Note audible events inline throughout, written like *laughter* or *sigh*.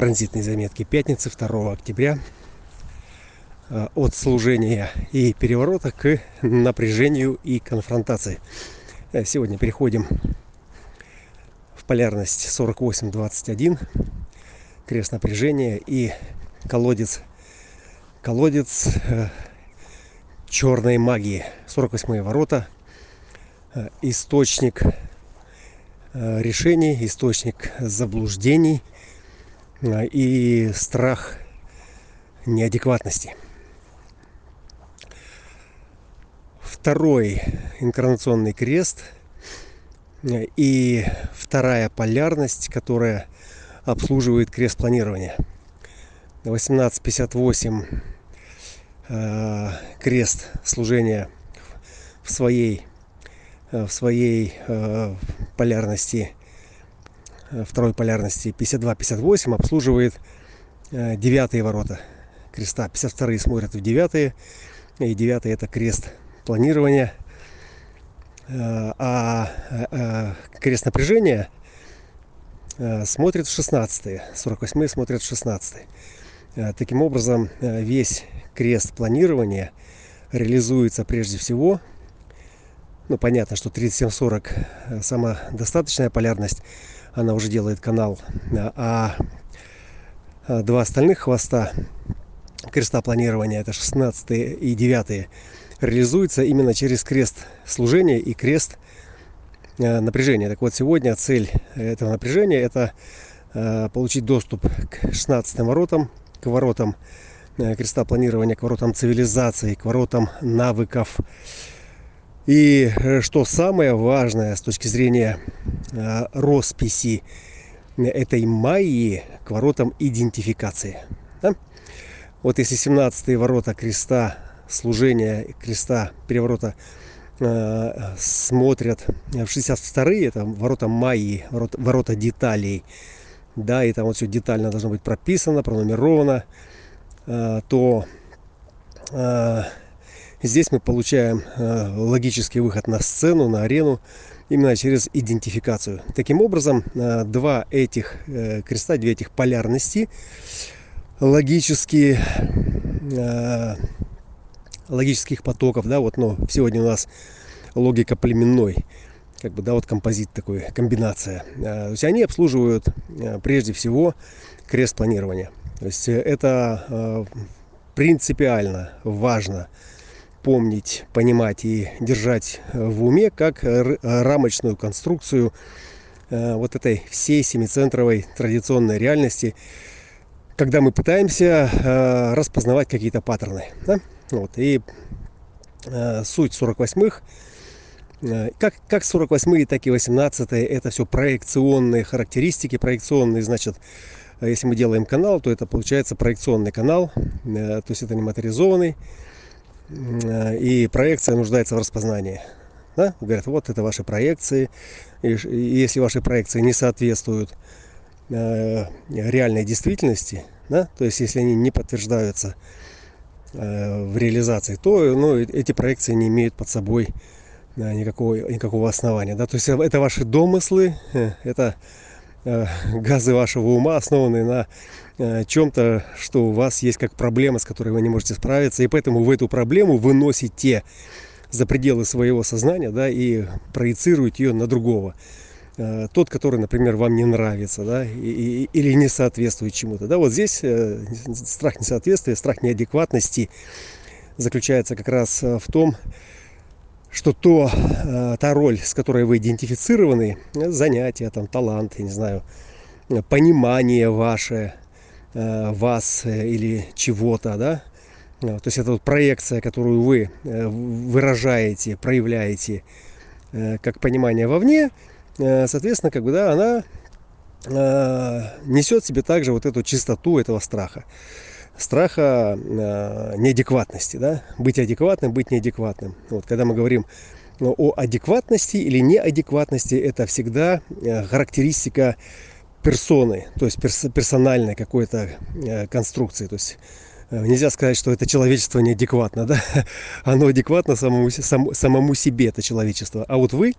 Транзитные заметки пятницы 2 октября. Э, от служения и переворота к напряжению и конфронтации. Э, сегодня переходим в полярность 48-21. Крест напряжения и колодец. Колодец э, черной магии. 48 ворота. Источник решений, источник заблуждений – и страх неадекватности. Второй инкарнационный крест и вторая полярность, которая обслуживает крест планирования. 1858 э, крест служения в своей, в своей э, полярности второй полярности 52-58 обслуживает э, девятые ворота креста. 52 смотрят в девятые. И девятый это крест планирования. Э, а крест напряжения смотрит в 16 48 смотрят в 16 Таким образом, весь крест планирования реализуется прежде всего ну, понятно, что 3740 самодостаточная полярность, она уже делает канал. А, а два остальных хвоста креста планирования, это 16 и 9, реализуются именно через крест служения и крест э, напряжения. Так вот, сегодня цель этого напряжения это э, получить доступ к 16 воротам, к воротам э, креста планирования, к воротам цивилизации, к воротам навыков, и э, что самое важное с точки зрения э, росписи этой майи к воротам идентификации. Да? Вот если 17 ворота креста служения, креста переворота э, смотрят в 62-е, это ворота майи, ворота, ворота деталей, да, и там вот все детально должно быть прописано, пронумеровано, э, то э, Здесь мы получаем э, логический выход на сцену, на арену, именно через идентификацию. Таким образом, э, два этих э, креста, две этих полярности логические логических потоков, да, вот, но сегодня у нас логика племенной, как бы, да, вот композит такой, комбинация. То есть они обслуживают прежде всего крест планирования. То есть это принципиально важно помнить, понимать и держать э, в уме как рамочную конструкцию э, вот этой всей семицентровой традиционной реальности, когда мы пытаемся э, распознавать какие-то паттерны. Да? Вот. И суть 48-х, как, как 48-е, так и 18-е, это все проекционные характеристики, проекционные, значит, если мы делаем канал, то это получается проекционный канал, то есть это не моторизованный, Э, и проекция нуждается в распознании. Да? Говорят, вот это ваши проекции. И если ваши проекции не соответствуют э, реальной действительности, да? то есть если они не подтверждаются э, в реализации, то ну, эти проекции не имеют под собой никакого, никакого основания. Да? То есть это ваши домыслы, это *laughs* газы вашего ума, основанные на Э, чем-то, что у вас есть как проблема, с которой вы не можете справиться, и поэтому вы эту проблему выносите за пределы своего сознания, да, и проецируете ее на другого. Э, тот, который, например, вам не нравится, да, и, или не соответствует чему-то. Да, вот здесь э, страх несоответствия, страх неадекватности заключается как раз в том, что то, та роль, с которой вы идентифицированы, занятие, там, талант, я не знаю, понимание ваше, Э, вас э, или чего-то, да, э, то есть это вот проекция, которую вы выражаете, проявляете как понимание вовне, соответственно, как бы, да, она несет в себе также вот эту чистоту этого страха. Страха неадекватности, да, быть адекватным, быть неадекватным. Вот, когда мы говорим о адекватности или неадекватности, это всегда характеристика персоны, то есть перс персональной какой-то э, конструкции. То есть э, нельзя сказать, что это человечество неадекватно, *laughs* да? Оно адекватно самому, сам, самому себе, это человечество. А вот вы,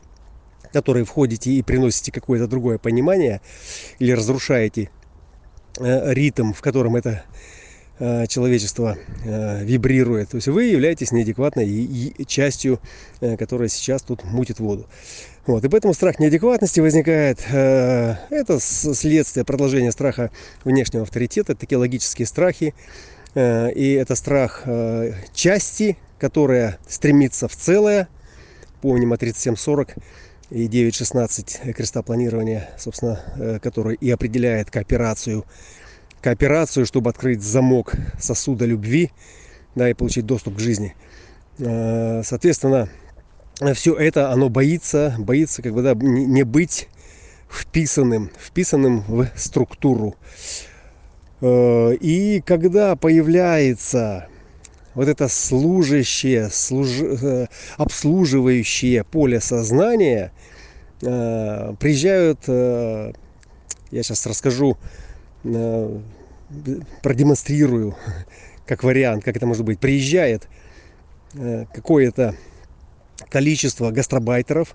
которые входите и приносите какое-то другое понимание или разрушаете э, ритм, в котором это э, человечество э, вибрирует. То есть вы являетесь неадекватной частью, которая сейчас тут мутит воду. Вот. И поэтому страх неадекватности возникает. Это следствие продолжения страха внешнего авторитета, такие логические страхи. И это страх части, которая стремится в целое. Помним о 3740 и 9.16 креста планирования, собственно, э, который и определяет кооперацию, кооперацию, чтобы открыть замок сосуда любви, да, и получить доступ к жизни. Э, соответственно, все это, оно боится, боится, как бы, да, не быть вписанным, вписанным в структуру. Э, и когда появляется вот это служащее, служ... Э, обслуживающее поле сознания, э, приезжают, я сейчас расскажу, продемонстрирую *laughs* как вариант, как это может быть, приезжает какое-то количество гастробайтеров,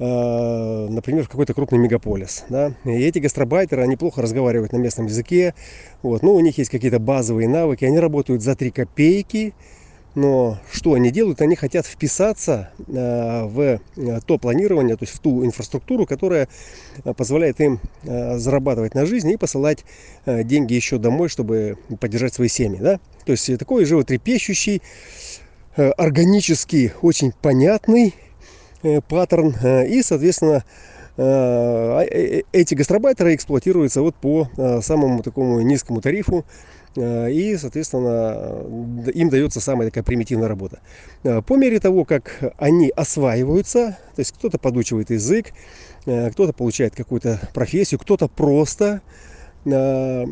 Э, например, в какой-то крупный мегаполис. Да? И эти гастробайтеры, они плохо разговаривают на местном языке. Вот. Ну, у них есть какие-то базовые навыки. Они работают за 3 копейки. Но что они делают? Они хотят вписаться э, в э, то планирование, то есть в ту инфраструктуру, которая позволяет им зарабатывать на жизнь и посылать деньги еще домой, чтобы поддержать свои семьи. Да? То есть такой животрепещущий, органический, очень понятный Э, паттерн. Э, и, соответственно, э, а, эти гастробайтеры эксплуатируются вот по самому такому низкому тарифу. И, соответственно, им дается самая такая примитивная работа. По мере того, как они осваиваются, то есть кто-то подучивает язык, кто-то получает какую-то профессию, кто-то просто на,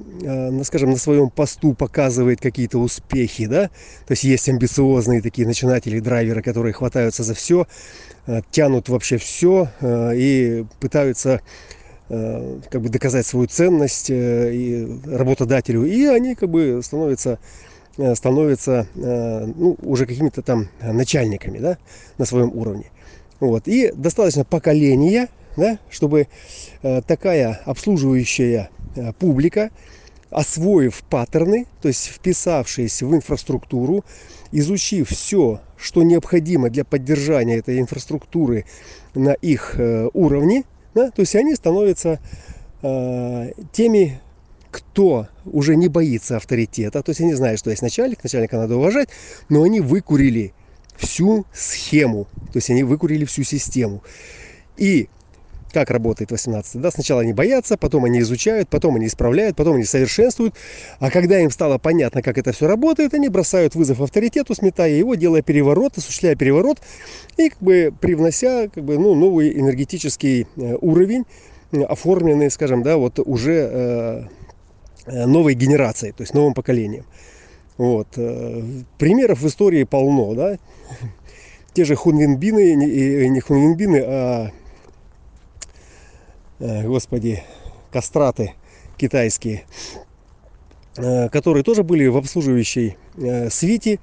скажем, на своем посту показывает какие-то успехи, да, то есть есть амбициозные такие начинатели, драйверы, которые хватаются за все, э, тянут вообще все э, и пытаются э, как бы доказать свою ценность и работодателю, и они как бы становятся становятся ну, уже какими-то там начальниками да, на своем уровне. Вот. И достаточно поколения, да, чтобы такая обслуживающая Э, публика, освоив паттерны, то есть вписавшись в инфраструктуру, изучив все, что необходимо для поддержания этой инфраструктуры на их э, уровне, да, то есть они становятся э, теми, кто уже не боится авторитета, то есть они знают, что есть начальник, начальника надо уважать, но они выкурили всю схему, то есть они выкурили всю систему. И как работает 18 да, сначала они боятся потом они изучают потом они исправляют потом они совершенствуют. А когда им стало понятно как это все работает они бросают вызов авторитету сметая его делая переворот осуществляя переворот и как бы привнося как бы ну новый энергетический э, уровень оформленный скажем да вот уже э, э, новой генерацией то есть новым поколением. Вот примеров в истории полно да. Те же хунвинбины не, не хунвинбины а Э, господи, кастраты китайские, э, которые тоже были в обслуживающей э, свите,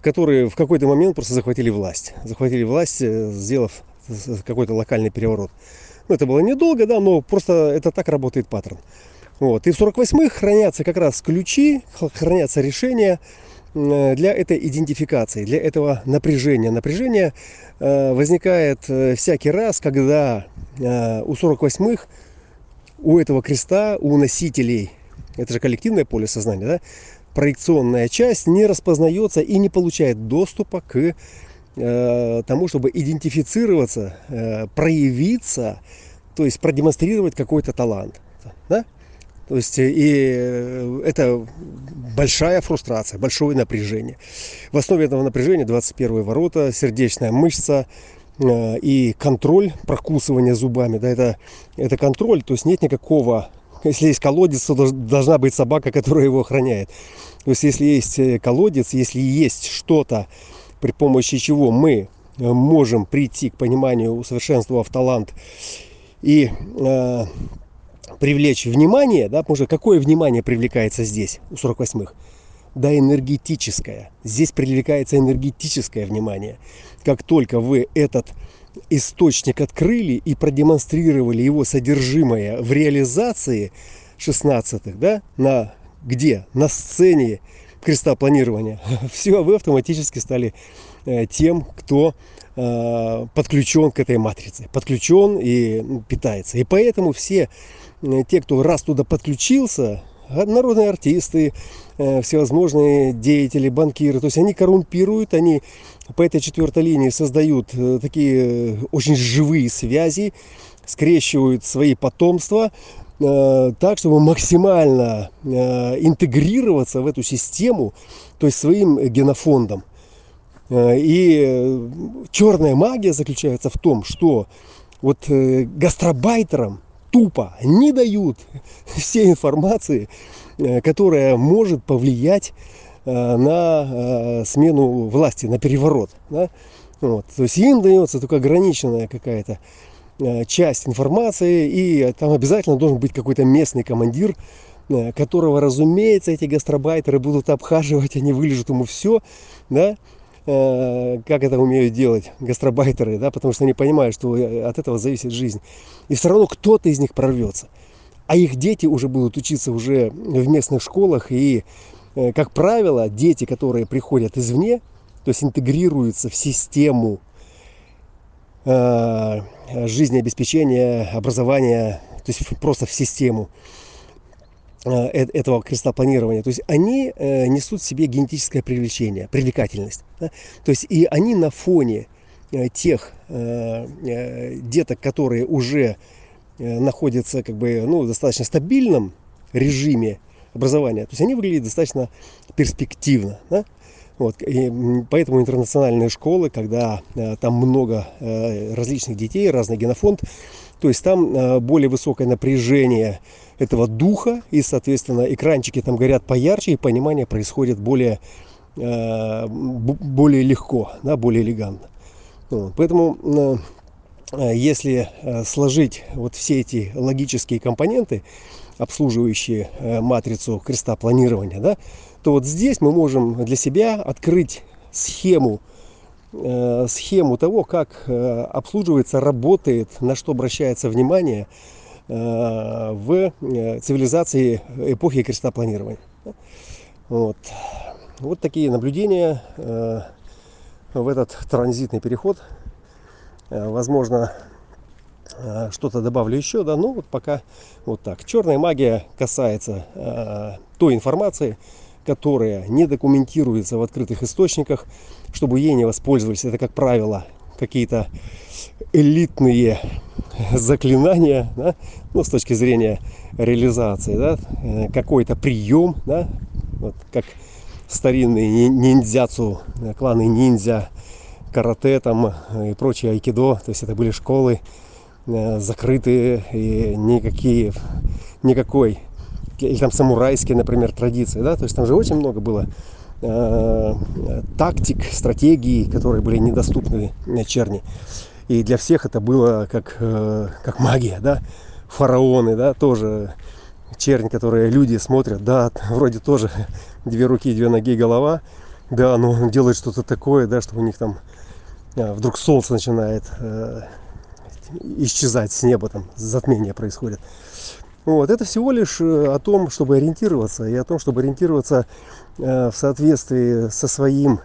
которые в какой-то момент просто захватили власть. Захватили власть, сделав какой-то локальный переворот. Ну, это было недолго, да, но просто это так работает паттерн. Вот. И в 48-х хранятся как раз ключи, хранятся решения, Э, для этой идентификации, для этого напряжения. Напряжение э, возникает э, всякий раз, когда у 48-х, у этого креста, у носителей, это же коллективное поле сознания, да, проекционная часть не распознается и не получает доступа к тому, чтобы идентифицироваться, проявиться, то есть продемонстрировать какой-то талант. То есть э, и э, это большая фрустрация, большое напряжение. В основе этого напряжения 21 ворота, сердечная мышца э, и контроль, прокусывание зубами. Да, это, это контроль, то есть нет никакого... Если есть колодец, то должна быть собака, которая его охраняет. То есть если есть колодец, если есть что-то, при помощи чего мы можем прийти к пониманию, усовершенствовав талант и привлечь внимание, да, потому что какое внимание привлекается здесь, у 48-х? Да, энергетическое. Здесь привлекается энергетическое внимание. Как только вы этот источник открыли и продемонстрировали его содержимое в реализации, 16-х, да, на где? На сцене креста планирования. *laughs* Все, вы автоматически стали э, тем, кто э, подключен к этой матрице, подключен и питается. И поэтому все те, кто раз туда подключился, народные артисты, всевозможные деятели, банкиры, то есть они коррумпируют, они по этой четвертой линии создают такие очень живые связи, скрещивают свои потомства, Э, так, чтобы максимально э, интегрироваться в эту систему, то есть своим генофондом. Э, и черная магия заключается в том, что вот гастробайтерам тупо не дают *laughs* всей информации, которая может повлиять на смену власти, на переворот. Да? Вот. То есть им дается только ограниченная какая-то Э, часть информации, и там обязательно должен быть какой-то местный командир, э, которого, разумеется, эти гастробайтеры будут обхаживать, *laughs* они вылежат ему все, да, э, как это умеют делать гастробайтеры, да, потому что они понимают, что от этого зависит жизнь. И все равно кто-то из них прорвется. А их дети уже будут учиться уже в местных школах, и, как правило, дети, которые приходят извне, то есть интегрируются в систему Э, жизнеобеспечения, образования, то есть просто в систему э, э, этого креста планирования. То есть они несут в себе генетическое привлечение, привлекательность. То есть и они на фоне тех деток, которые уже находятся как бы, ну, достаточно стабильном режиме образования, то есть они выглядят достаточно перспективно. Да? Вот, и поэтому интернациональные школы, когда э, там много э, различных детей, разный генофонд, то есть там э, более высокое напряжение этого духа, и, соответственно, экранчики там горят поярче, и понимание происходит более, э, более легко, да, более элегантно. Вот, поэтому, э, э если э, сложить вот все эти логические компоненты, обслуживающие э, матрицу креста планирования, да, то вот здесь мы можем для себя открыть схему, э, схему того, как обслуживается, работает, на что обращается внимание в э, цивилизации эпохи крестопланирования. Вот. вот такие наблюдения э, в этот транзитный переход. Э, возможно, что-то добавлю еще, да, ну вот пока вот так. Черная магия касается той информации, которая не документируется в открытых источниках, чтобы ей не воспользовались. Это, как правило, какие-то элитные заклинания, да? ну, с точки зрения реализации, да? Э, какой-то прием, да? вот как старинные ниндзяцу, кланы ниндзя, карате там и прочее айкидо, то есть это были школы э, закрытые и никакие, никакой или там самурайские, например, традиции, да, то есть там же очень много было э, тактик, стратегий, которые были недоступны черни. И для всех это было как, э, как магия, да, фараоны, да, тоже чернь, которые люди смотрят, да, *laughs* вроде тоже *laughs* две руки, две ноги, голова, да, но делает что-то такое, да, что у них там э, вдруг солнце начинает э, исчезать с неба, там затмение происходит. Вот. Это всего лишь э, о том, чтобы ориентироваться, и о том, чтобы ориентироваться э, в соответствии со своим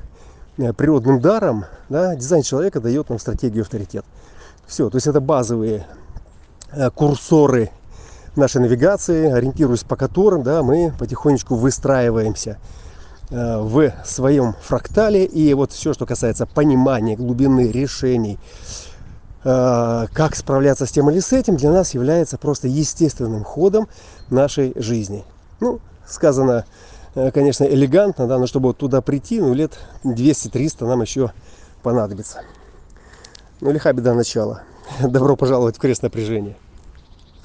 природным даром. Да? Дизайн человека дает нам стратегию авторитет. Все, то есть это базовые курсоры нашей навигации, ориентируясь по которым да, мы потихонечку выстраиваемся в своем фрактале. И вот все, что касается понимания глубины решений, Э, как справляться с тем или с этим, для нас является просто естественным ходом нашей жизни. Ну, сказано, э, конечно, элегантно, да, но чтобы вот туда прийти, ну, лет 200-300 нам еще понадобится. Ну, лиха беда начала. *laughs* Добро пожаловать в крест напряжения.